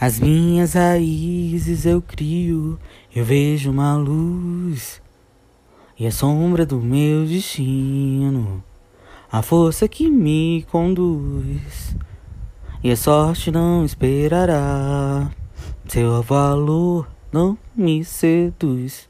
As minhas raízes eu crio, eu vejo uma luz e a sombra do meu destino, a força que me conduz. E a sorte não esperará, seu valor não me seduz.